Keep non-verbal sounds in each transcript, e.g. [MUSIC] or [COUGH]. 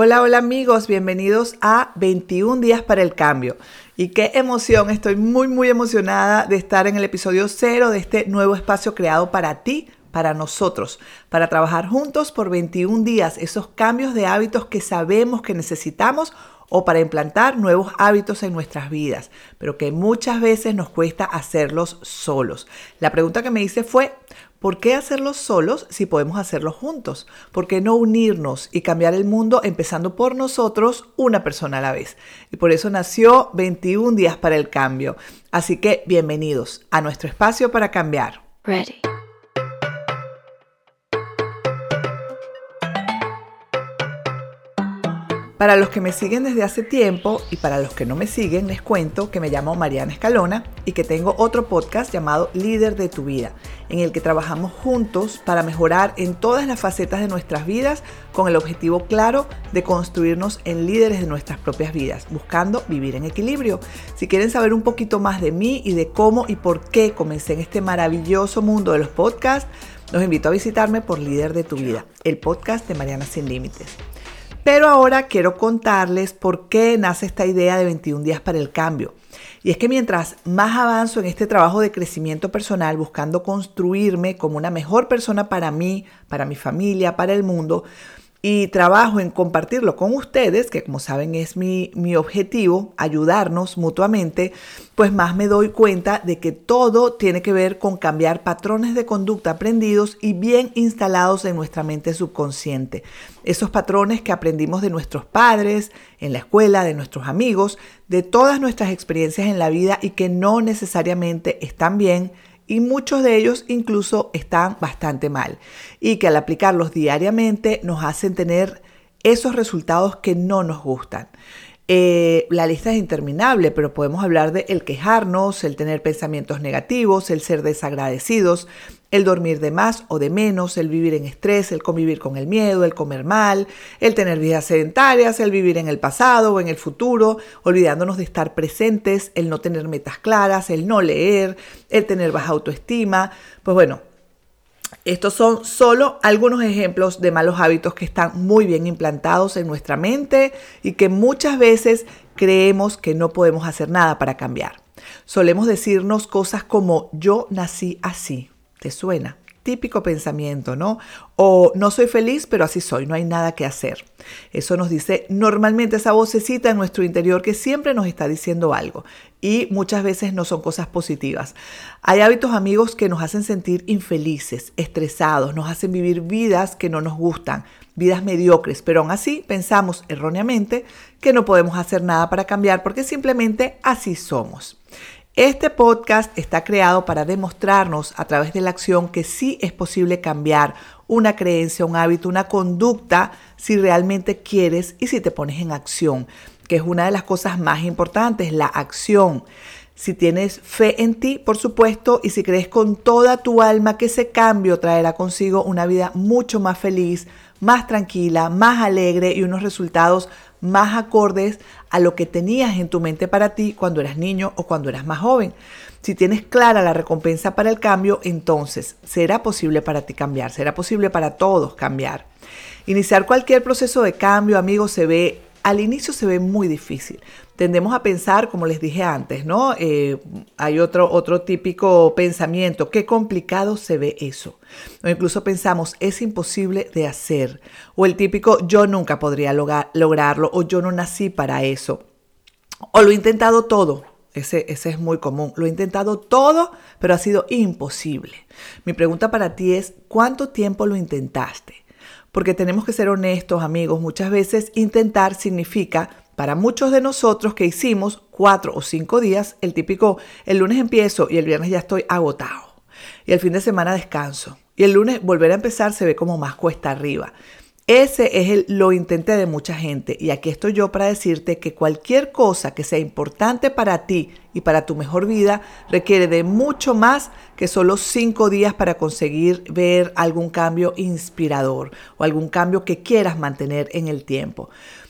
Hola, hola amigos, bienvenidos a 21 días para el cambio. Y qué emoción, estoy muy, muy emocionada de estar en el episodio cero de este nuevo espacio creado para ti, para nosotros, para trabajar juntos por 21 días, esos cambios de hábitos que sabemos que necesitamos o para implantar nuevos hábitos en nuestras vidas, pero que muchas veces nos cuesta hacerlos solos. La pregunta que me hice fue, ¿Por qué hacerlos solos si podemos hacerlos juntos? ¿Por qué no unirnos y cambiar el mundo empezando por nosotros, una persona a la vez? Y por eso nació 21 días para el cambio. Así que bienvenidos a nuestro espacio para cambiar. Ready. Para los que me siguen desde hace tiempo y para los que no me siguen, les cuento que me llamo Mariana Escalona y que tengo otro podcast llamado Líder de tu vida, en el que trabajamos juntos para mejorar en todas las facetas de nuestras vidas con el objetivo claro de construirnos en líderes de nuestras propias vidas, buscando vivir en equilibrio. Si quieren saber un poquito más de mí y de cómo y por qué comencé en este maravilloso mundo de los podcasts, los invito a visitarme por Líder de tu vida, el podcast de Mariana Sin Límites. Pero ahora quiero contarles por qué nace esta idea de 21 días para el cambio. Y es que mientras más avanzo en este trabajo de crecimiento personal, buscando construirme como una mejor persona para mí, para mi familia, para el mundo, y trabajo en compartirlo con ustedes, que como saben es mi, mi, objetivo, ayudarnos mutuamente, pues más me doy cuenta de que todo tiene que ver con cambiar patrones de conducta aprendidos y bien instalados en nuestra mente subconsciente. Esos patrones que aprendimos de nuestros padres, en la escuela, de nuestros amigos, de todas nuestras experiencias en la vida y que no necesariamente están bien y muchos de ellos incluso están bastante mal y que al aplicarlos diariamente nos hacen tener esos resultados que no nos gustan. Eh, la lista es interminable, pero podemos hablar de el quejarnos, el tener pensamientos negativos, el ser desagradecidos, el dormir de más o de menos, el vivir en estrés, el convivir con el miedo, el comer mal, el tener vidas sedentarias, el vivir en el pasado o en el futuro, olvidándonos de estar presentes, el no tener metas claras, el no leer, el tener baja autoestima. Pues bueno, estos son solo algunos ejemplos de malos hábitos que están muy bien implantados en nuestra mente y que muchas veces creemos que no podemos hacer nada para cambiar. Solemos decirnos cosas como yo nací así ¿Te suena? Típico pensamiento, ¿no? O no soy feliz, pero así soy, no hay nada que hacer. Eso nos dice normalmente esa vocecita en nuestro interior que siempre nos está diciendo algo y muchas veces no son cosas positivas. Hay hábitos amigos que nos hacen sentir infelices, estresados, nos hacen vivir vidas que no nos gustan, vidas mediocres, pero aún así pensamos erróneamente que no podemos hacer nada para cambiar porque simplemente así somos. Este podcast está creado para demostrarnos a través de la acción que sí es posible cambiar una creencia, un hábito, una conducta si realmente quieres y si te pones en acción, que es una de las cosas más importantes, la acción. Si tienes fe en ti, por supuesto, y si crees con toda tu alma que ese cambio traerá consigo una vida mucho más feliz, más tranquila, más alegre y unos resultados más acordes a lo que tenías en tu mente para ti cuando eras niño o cuando eras más joven. Si tienes clara la recompensa para el cambio, entonces será posible para ti cambiar, será posible para todos cambiar. Iniciar cualquier proceso de cambio, amigos, se ve al inicio se ve muy difícil. Tendemos a pensar, como les dije antes, ¿no? Eh, hay otro, otro típico pensamiento, qué complicado se ve eso. O incluso pensamos, es imposible de hacer. O el típico, yo nunca podría lograrlo, o yo no nací para eso. O lo he intentado todo, ese, ese, es muy común. Lo he intentado todo, pero ha sido imposible. Mi pregunta para ti es, ¿cuánto tiempo lo intentaste? Porque tenemos que ser honestos, amigos. Muchas veces intentar significa para muchos de nosotros que hicimos cuatro o cinco días, el típico, el lunes empiezo y el viernes ya estoy agotado. Y el fin de semana descanso. Y el lunes volver a empezar se ve como más cuesta arriba. Ese es el, lo intenté de mucha gente y aquí estoy yo para decirte que cualquier cosa que sea importante para ti y para tu mejor vida requiere de mucho más que solo cinco días para conseguir ver algún cambio inspirador o algún cambio que quieras mantener en el tiempo.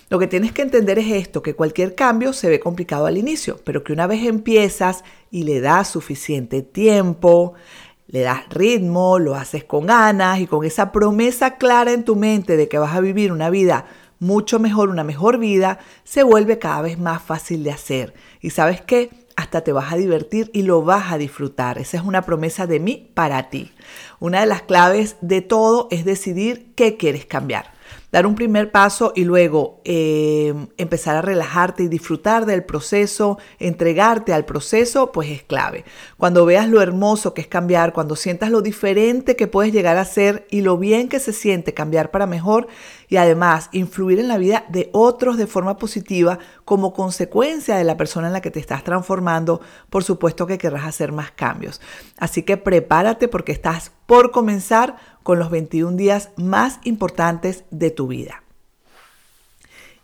Lo que tienes que entender es esto, que cualquier cambio se ve complicado al inicio, pero que una vez empiezas y le das suficiente tiempo, le das ritmo, lo haces con ganas y con esa promesa clara en tu mente de que vas a vivir una vida mucho mejor, una mejor vida, se vuelve cada vez más fácil de hacer. Y sabes qué? Hasta te vas a divertir y lo vas a disfrutar. Esa es una promesa de mí para ti. Una de las claves de todo es decidir qué quieres cambiar dar un primer paso y luego eh, empezar a relajarte y disfrutar del proceso, entregarte al proceso, pues es clave. Cuando veas lo hermoso que es cambiar, cuando sientas lo diferente que puedes llegar a ser y lo bien que se siente cambiar para mejor y además influir en la vida de otros de forma positiva como consecuencia de la persona en la que te estás transformando, por supuesto que querrás hacer más cambios. Así que prepárate porque estás por comenzar con los 21 días más importantes de tu vida.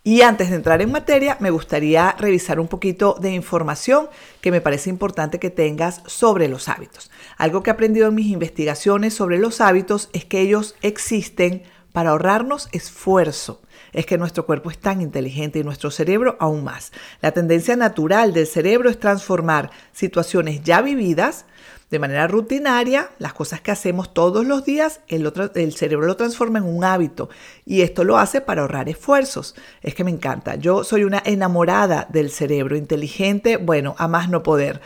Y antes de entrar en materia, me gustaría revisar un poquito de información que me parece importante que tengas sobre los hábitos. Algo que he aprendido en mis investigaciones sobre los hábitos es que ellos existen para ahorrarnos esfuerzo. Es que nuestro cuerpo es tan inteligente y nuestro cerebro aún más. La tendencia natural del cerebro es transformar situaciones ya vividas de manera rutinaria, las cosas que hacemos todos los días, el, el cerebro lo transforma en un hábito y esto lo hace para ahorrar esfuerzos. Es que me encanta. Yo soy una enamorada del cerebro inteligente, bueno, a más no poder.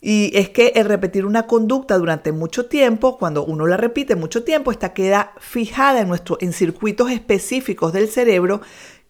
Y es que el repetir una conducta durante mucho tiempo, cuando uno la repite mucho tiempo, esta queda fijada en, nuestro, circuitos específicos del cerebro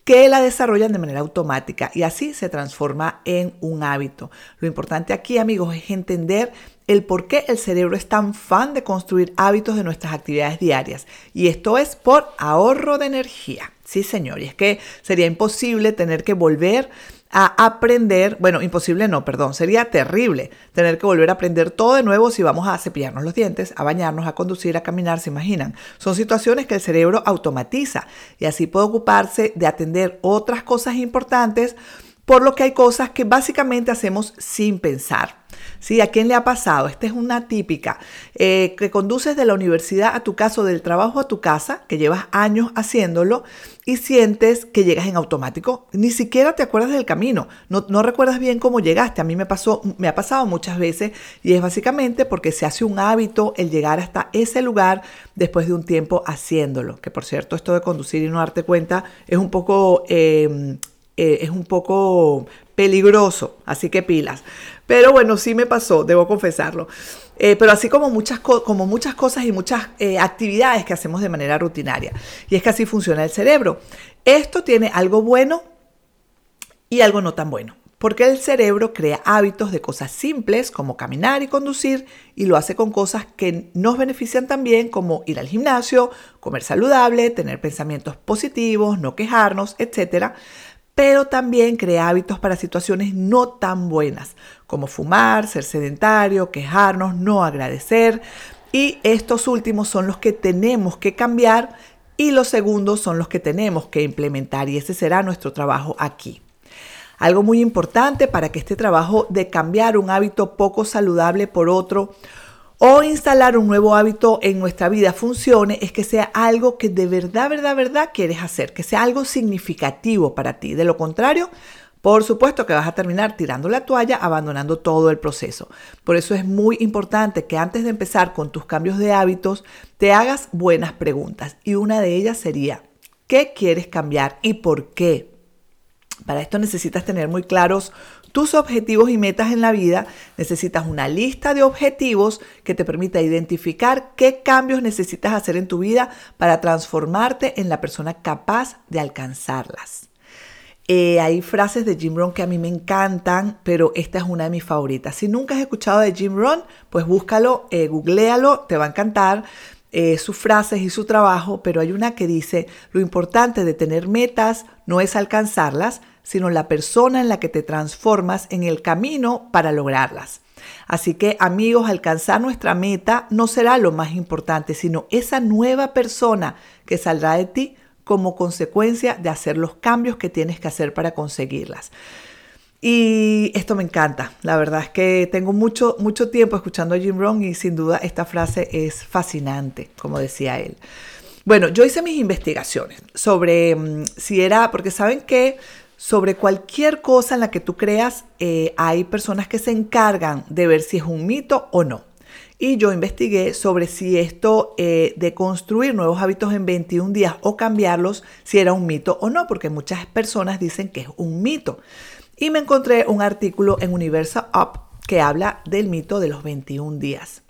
que la desarrollan de manera automática y así se transforma en un hábito. Lo importante aquí, amigos, es entender el por qué el cerebro es tan fan de construir hábitos de nuestras actividades diarias. Y esto es por ahorro de energía. Sí, señor. Y es que sería imposible tener que volver a aprender, bueno, imposible no, perdón, sería terrible tener que volver a aprender todo de nuevo si vamos a cepillarnos los dientes, a bañarnos, a conducir, a caminar, se imaginan. Son situaciones que el cerebro automatiza y así puede ocuparse de atender otras cosas importantes, por lo que hay cosas que básicamente hacemos sin pensar. ¿Sí? ¿A quién le ha pasado? Esta es una típica, eh, que conduces de la universidad a tu casa del trabajo a tu casa, que llevas años haciéndolo y sientes que llegas en automático. Ni siquiera te acuerdas del camino, no, no recuerdas bien cómo llegaste. A mí me, pasó, me ha pasado muchas veces y es básicamente porque se hace un hábito el llegar hasta ese lugar después de un tiempo haciéndolo. Que por cierto, esto de conducir y no darte cuenta es un poco... Eh, eh, es un poco peligroso, así que pilas. Pero bueno, sí me pasó, debo confesarlo. Eh, pero así como muchas, como muchas cosas y muchas eh, actividades que hacemos de manera rutinaria. Y es que así funciona el cerebro. Esto tiene algo bueno y algo no tan bueno. Porque el cerebro crea hábitos de cosas simples como caminar y conducir y lo hace con cosas que nos benefician también como ir al gimnasio, comer saludable, tener pensamientos positivos, no quejarnos, etc pero también crea hábitos para situaciones no tan buenas, como fumar, ser sedentario, quejarnos, no agradecer. Y estos últimos son los que tenemos que cambiar y los segundos son los que tenemos que implementar y ese será nuestro trabajo aquí. Algo muy importante para que este trabajo de cambiar un hábito poco saludable por otro o instalar un nuevo hábito en nuestra vida funcione es que sea algo que de verdad, verdad, verdad quieres hacer, que sea algo significativo para ti. De lo contrario, por supuesto que vas a terminar tirando la toalla, abandonando todo el proceso. Por eso es muy importante que antes de empezar con tus cambios de hábitos, te hagas buenas preguntas. Y una de ellas sería, ¿qué quieres cambiar y por qué? Para esto necesitas tener muy claros tus objetivos y metas en la vida, necesitas una lista de objetivos que te permita identificar qué cambios necesitas hacer en tu vida para transformarte en la persona capaz de alcanzarlas. Eh, hay frases de Jim Rohn que a mí me encantan, pero esta es una de mis favoritas. Si nunca has escuchado de Jim Rohn, pues búscalo, eh, googlealo, te va a encantar. Eh, sus frases y su trabajo, pero hay una que dice, lo importante de tener metas no es alcanzarlas, sino la persona en la que te transformas en el camino para lograrlas. Así que amigos, alcanzar nuestra meta no será lo más importante, sino esa nueva persona que saldrá de ti como consecuencia de hacer los cambios que tienes que hacer para conseguirlas. Y esto me encanta. La verdad es que tengo mucho, mucho tiempo escuchando a Jim Rohn y sin duda esta frase es fascinante, como decía él. Bueno, yo hice mis investigaciones sobre mm, si era, porque saben que sobre cualquier cosa en la que tú creas, eh, hay personas que se encargan de ver si es un mito o no. y yo investigué sobre si esto eh, de construir nuevos hábitos en 21 días o cambiarlos, si era un mito o no, porque muchas personas dicen que es un mito. Y me encontré un artículo en Universal Up que habla del mito de los 21 días.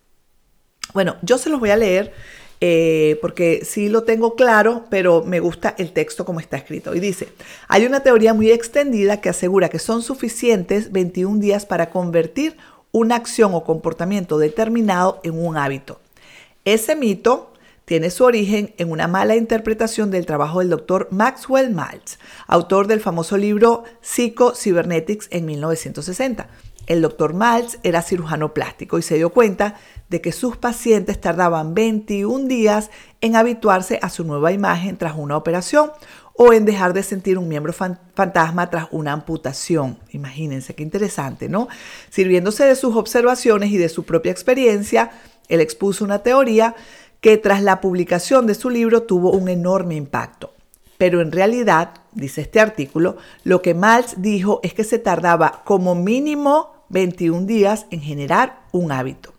Bueno, yo se los voy a leer eh, porque sí lo tengo claro, pero me gusta el texto como está escrito. Y dice, hay una teoría muy extendida que asegura que son suficientes 21 días para convertir una acción o comportamiento determinado en un hábito. Ese mito tiene su origen en una mala interpretación del trabajo del doctor Maxwell Maltz, autor del famoso libro Psycho Cybernetics en 1960. El doctor Maltz era cirujano plástico y se dio cuenta de que sus pacientes tardaban 21 días en habituarse a su nueva imagen tras una operación o en dejar de sentir un miembro fantasma tras una amputación. Imagínense qué interesante, ¿no? Sirviéndose de sus observaciones y de su propia experiencia, él expuso una teoría que tras la publicación de su libro tuvo un enorme impacto. Pero en realidad, dice este artículo, lo que Maltz dijo es que se tardaba como mínimo 21 días en generar un hábito.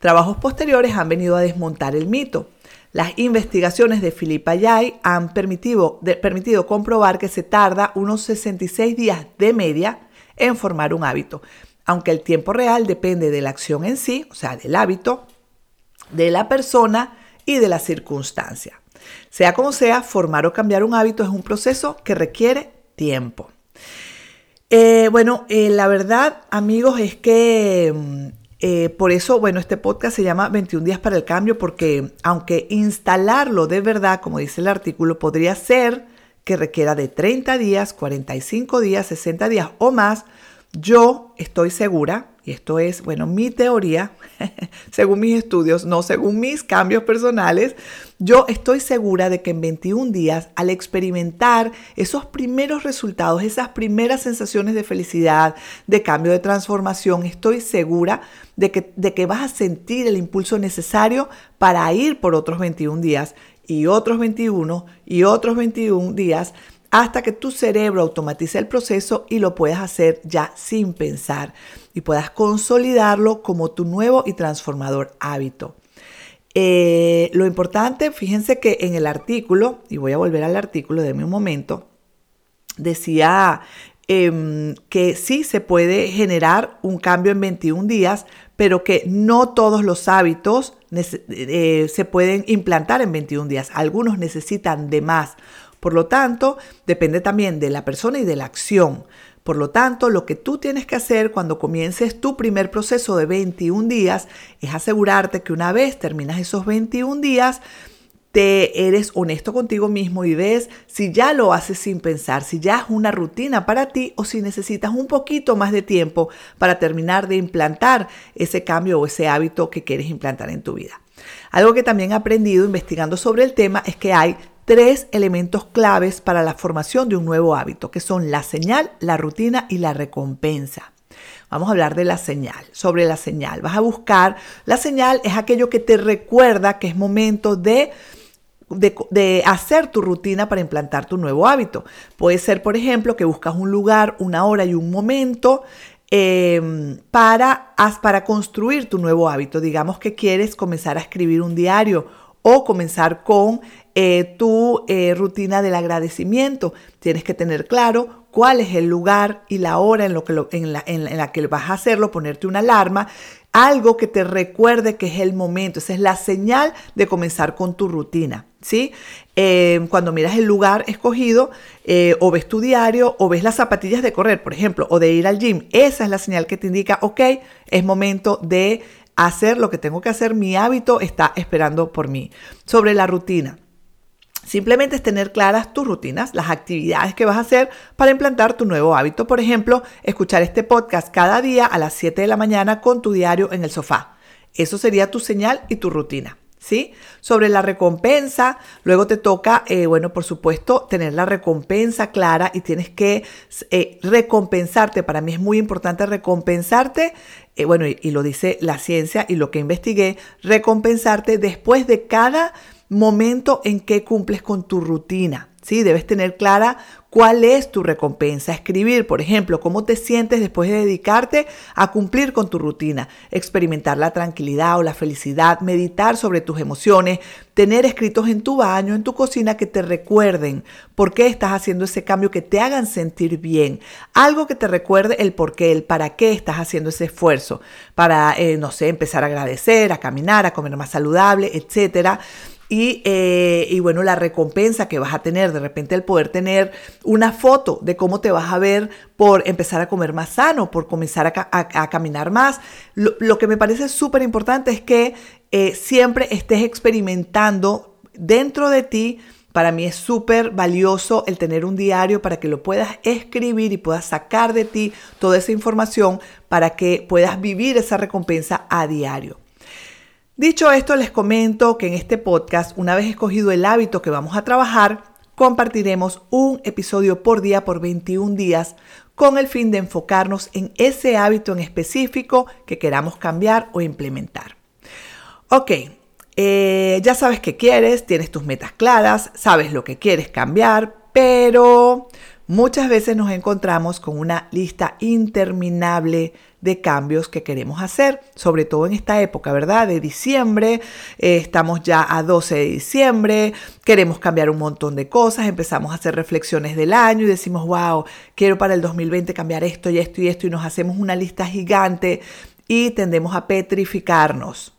Trabajos posteriores han venido a desmontar el mito. Las investigaciones de Philippa Yay han permitido, permitido comprobar que se tarda unos 66 días de media en formar un hábito, aunque el tiempo real depende de la acción en sí, o sea, del hábito, de la persona y de la circunstancia. Sea como sea, formar o cambiar un hábito es un proceso que requiere tiempo. Eh, bueno, eh, la verdad, amigos, es que mm, eh, por eso, bueno, este podcast se llama 21 días para el cambio, porque aunque instalarlo de verdad, como dice el artículo, podría ser que requiera de 30 días, 45 días, 60 días o más, yo estoy segura y esto es, bueno, mi teoría, [LAUGHS] según mis estudios, no según mis cambios personales, yo estoy segura de que en 21 días, al experimentar esos primeros resultados, esas primeras sensaciones de felicidad, de cambio, de transformación, estoy segura de que, de que vas a sentir el impulso necesario para ir por otros 21 días y otros 21 y otros 21 días hasta que tu cerebro automatice el proceso y lo puedas hacer ya sin pensar y puedas consolidarlo como tu nuevo y transformador hábito. Eh, lo importante, fíjense que en el artículo, y voy a volver al artículo, de un momento, decía em, que sí se puede generar un cambio en 21 días, pero que no todos los hábitos eh, se pueden implantar en 21 días. Algunos necesitan de más. Por lo tanto, depende también de la persona y de la acción. Por lo tanto, lo que tú tienes que hacer cuando comiences tu primer proceso de 21 días es asegurarte que una vez terminas esos 21 días, te eres honesto contigo mismo y ves si ya lo haces sin pensar, si ya es una rutina para ti o si necesitas un poquito más de tiempo para terminar de implantar ese cambio o ese hábito que quieres implantar en tu vida. Algo que también he aprendido investigando sobre el tema es que hay tres elementos claves para la formación de un nuevo hábito, que son la señal, la rutina y la recompensa. Vamos a hablar de la señal. Sobre la señal, vas a buscar, la señal es aquello que te recuerda que es momento de de, hacer tu rutina para implantar tu nuevo hábito. Puede ser, por ejemplo, que buscas un lugar, una hora y un momento em, para, para construir tu nuevo hábito. Digamos que quieres comenzar a escribir un diario o comenzar con eh, tu eh, rutina del agradecimiento. Tienes que tener claro cuál es el lugar y la hora en, lo que en, la, en, la, que vas a hacerlo, ponerte una alarma, algo que te recuerde que es el momento. Esa es la señal de comenzar con tu rutina. ¿sí? Eh, cuando miras el lugar escogido, o ves tu diario, o ves las zapatillas de correr, por ejemplo, o de ir al gym, esa es la señal que te indica, ok, es momento de hacer lo que tengo que hacer, mi hábito está esperando por mí. Sobre la rutina. Simplemente es tener claras tus rutinas, las actividades que vas a hacer para implantar tu nuevo hábito. Por ejemplo, escuchar este podcast cada día a las 7 de la mañana con tu diario en el sofá. Eso sería tu señal y tu rutina. ¿Sí? Sobre la recompensa, luego te toca, eh, bueno, por supuesto, tener la recompensa clara y tienes que eh, recompensarte. Para mí es muy importante recompensarte, eh, bueno, y, y lo dice la ciencia y lo que investigué, recompensarte después de cada momento en que cumples con tu rutina. Debes tener clara cuál es tu recompensa. Escribir, por ejemplo, cómo te sientes después de dedicarte a cumplir con tu rutina, experimentar la tranquilidad o la felicidad, meditar sobre tus emociones, tener escritos en tu baño, en tu cocina que te recuerden por qué estás haciendo ese cambio, que te hagan sentir bien. Algo que te recuerde el por qué, el para qué estás haciendo ese esfuerzo. Para, eh, no sé, empezar a agradecer, a caminar, a comer más saludable, etcétera. Eh, y, bueno, la recompensa que vas a tener, de repente el poder tener una foto de cómo te vas a ver por empezar a comer más sano, por comenzar a, caminar más. Lo, que me parece súper importante es que eh, siempre estés experimentando dentro de ti. Para mí es súper valioso el tener un diario para que lo puedas escribir y puedas sacar de ti toda esa información para que puedas vivir esa recompensa a diario. Dicho esto, les comento que en este podcast, una vez escogido el hábito que vamos a trabajar, compartiremos un episodio por día por 21 días con el fin de enfocarnos en ese hábito en específico que queramos cambiar o implementar. Ok, eh, ya sabes qué quieres, tienes tus metas claras, sabes lo que quieres cambiar, pero muchas veces nos encontramos con una lista interminable de cambios que queremos hacer, sobre todo en esta época, ¿verdad? De diciembre, eh, estamos ya a 12 de diciembre, queremos cambiar un montón de cosas, empezamos a hacer reflexiones del año y decimos, wow, quiero para el 2020 cambiar esto y esto y esto y nos hacemos una lista gigante y tendemos a petrificarnos.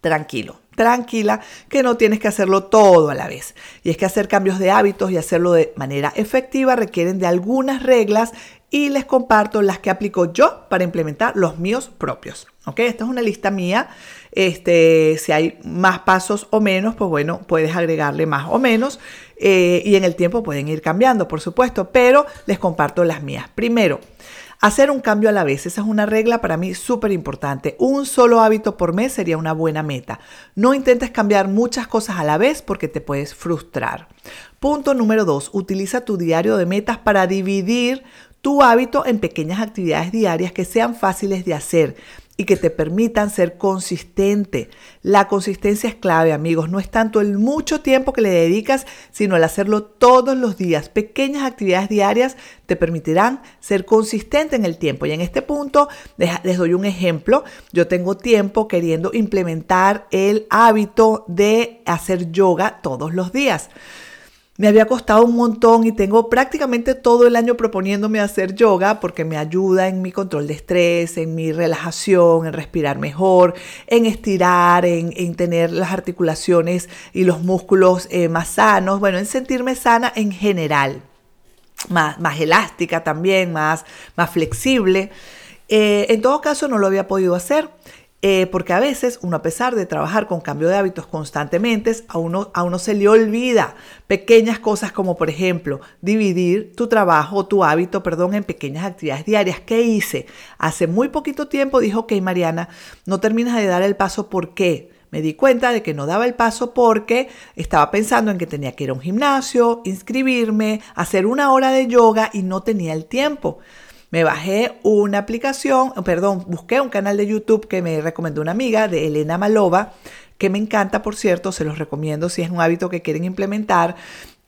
Tranquilo, tranquila, que no tienes que hacerlo todo a la vez. Y es que hacer cambios de hábitos y hacerlo de manera efectiva requieren de algunas reglas y les comparto las que aplico yo para implementar los míos propios. ¿Ok? Esta es una lista mía. Este, si hay más pasos o menos, pues bueno, puedes agregarle más o menos. Eh, y en el tiempo pueden ir cambiando, por supuesto, pero les comparto las mías. Primero, hacer un cambio a la vez. Esa es una regla para mí súper importante. Un solo hábito por mes sería una buena meta. No intentes cambiar muchas cosas a la vez porque te puedes frustrar. Punto número dos, utiliza tu diario de metas para dividir tu hábito en pequeñas actividades diarias que sean fáciles de hacer y que te permitan ser consistente. La consistencia es clave, amigos. No es tanto el mucho tiempo que le dedicas, sino el hacerlo todos los días. Pequeñas actividades diarias te permitirán ser consistente en el tiempo. Y en este punto les doy un ejemplo. Yo tengo tiempo queriendo implementar el hábito de hacer yoga todos los días. Me había costado un montón y tengo prácticamente todo el año proponiéndome hacer yoga porque me ayuda en mi control de estrés, en mi relajación, en respirar mejor, en estirar, en, tener las articulaciones y los músculos eh, más sanos, bueno, en sentirme sana en general, más, más elástica también, más, más flexible. Eh, en todo caso, no lo había podido hacer eh, porque a veces uno a pesar de trabajar con cambio de hábitos constantemente, a uno, a uno se le olvida pequeñas cosas como por ejemplo dividir tu trabajo tu hábito, perdón, en pequeñas actividades diarias. ¿Qué hice? Hace muy poquito tiempo dijo, ok Mariana, no terminas de dar el paso, ¿por qué? Me di cuenta de que no daba el paso porque estaba pensando en que tenía que ir a un gimnasio, inscribirme, hacer una hora de yoga y no tenía el tiempo. Me bajé una aplicación, perdón, busqué un canal de YouTube que me recomendó una amiga de Elena Malova, que me encanta, por cierto, se los recomiendo si es un hábito que quieren implementar.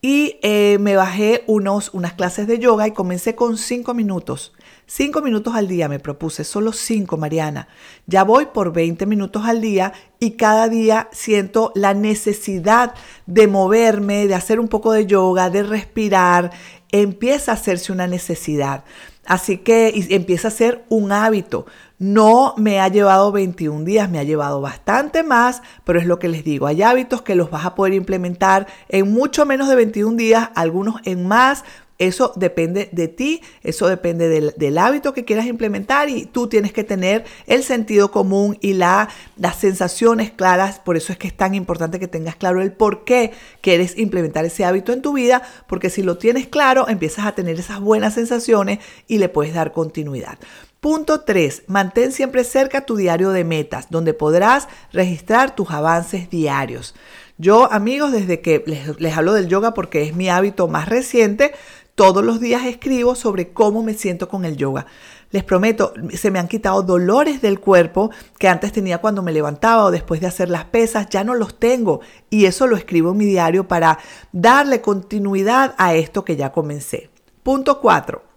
Y eh, me bajé unos, unas clases de yoga y comencé con cinco minutos. Cinco minutos al día me propuse, solo cinco, Mariana. Ya voy por 20 minutos al día y cada día siento la necesidad de moverme, de hacer un poco de yoga, de respirar. Empieza a hacerse una necesidad. Así que empieza a ser un hábito. No me ha llevado 21 días, me ha llevado bastante más, pero es lo que les digo, hay hábitos que los vas a poder implementar en mucho menos de 21 días, algunos en más, eso depende de ti, eso depende del, hábito que quieras implementar y tú tienes que tener el sentido común y la, las sensaciones claras. Por eso es que es tan importante que tengas claro el por qué quieres implementar ese hábito en tu vida, porque si lo tienes claro, empiezas a tener esas buenas sensaciones y le puedes dar continuidad. Punto 3. Mantén siempre cerca tu diario de metas, donde podrás registrar tus avances diarios. Yo, amigos, desde que les, les hablo del yoga porque es mi hábito más reciente, Todos los días escribo sobre cómo me siento con el yoga. Les prometo, se me han quitado dolores del cuerpo que antes tenía cuando me levantaba o después de hacer las pesas, ya no los tengo. Y eso lo escribo en mi diario para darle continuidad a esto que ya comencé. Punto 4.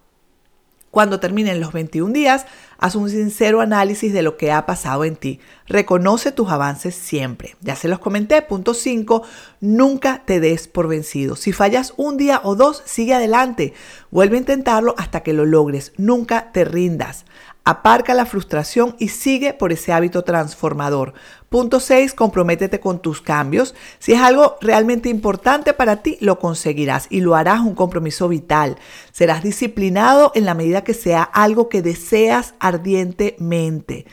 Cuando terminen los 21 días, haz un sincero análisis de lo que ha pasado en ti. Reconoce tus avances siempre. Ya se los comenté. Punto 5. Nunca te des por vencido. Si fallas un día o dos, sigue adelante. Vuelve a intentarlo hasta que lo logres. Nunca te rindas. Aparca la frustración y sigue por ese hábito transformador. Punto 6. Comprométete con tus cambios. Si es algo realmente importante para ti, lo conseguirás y lo harás un compromiso vital. Serás disciplinado en la medida que sea algo que deseas ardientemente.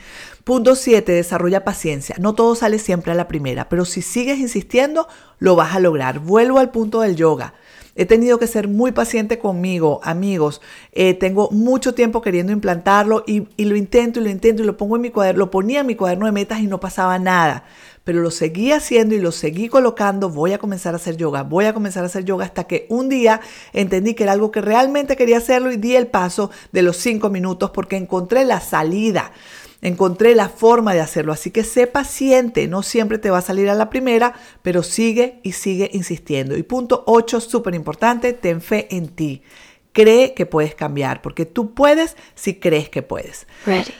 Punto 7. Desarrolla paciencia. No todo sale siempre a la primera, pero si sigues insistiendo, lo vas a lograr. Vuelvo al punto del yoga. He tenido que ser muy paciente conmigo, amigos. Eh, tengo mucho tiempo queriendo implantarlo y, y, lo intento y lo intento y lo pongo en mi cuaderno, lo ponía en mi cuaderno de metas y no pasaba nada. Pero lo seguí haciendo y lo seguí colocando. Voy a comenzar a hacer yoga, voy a comenzar a hacer yoga hasta que un día entendí que era algo que realmente quería hacerlo y di el paso de los cinco minutos porque encontré la salida encontré la forma de hacerlo. Así que sé paciente, no siempre te va a salir a la primera, pero sigue y sigue insistiendo. Y punto 8, súper importante, ten fe en ti. Cree que puedes cambiar, porque tú puedes si crees que puedes. Ready.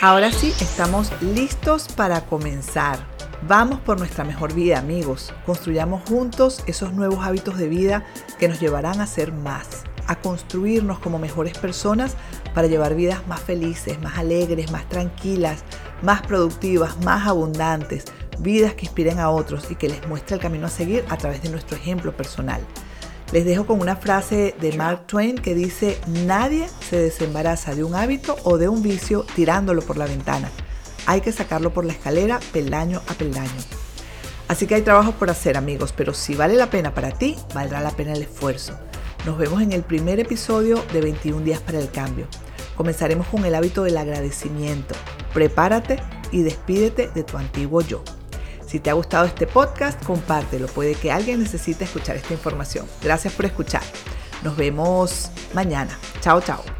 Ahora sí, estamos listos para comenzar. Vamos por nuestra mejor vida, amigos. Construyamos juntos esos nuevos hábitos de vida que nos llevarán a ser más, a construirnos como mejores personas para llevar vidas más felices, más alegres, más tranquilas, más productivas, más abundantes, vidas que inspiren a otros y que les muestre el camino a seguir a través de nuestro ejemplo personal. Les dejo con una frase de Mark Twain que dice, nadie se desembaraza de un hábito o de un vicio tirándolo por la ventana hay que sacarlo por la escalera peldaño a peldaño. Así que hay trabajo por hacer amigos, pero si vale la pena para ti, valdrá la pena el esfuerzo. Nos vemos en el primer episodio de 21 días para el cambio. Comenzaremos con el hábito del agradecimiento. Prepárate y despídete de tu antiguo yo. Si te ha gustado este podcast, compártelo. Puede que alguien necesite escuchar esta información. Gracias por escuchar. Nos vemos mañana. Chao, chao.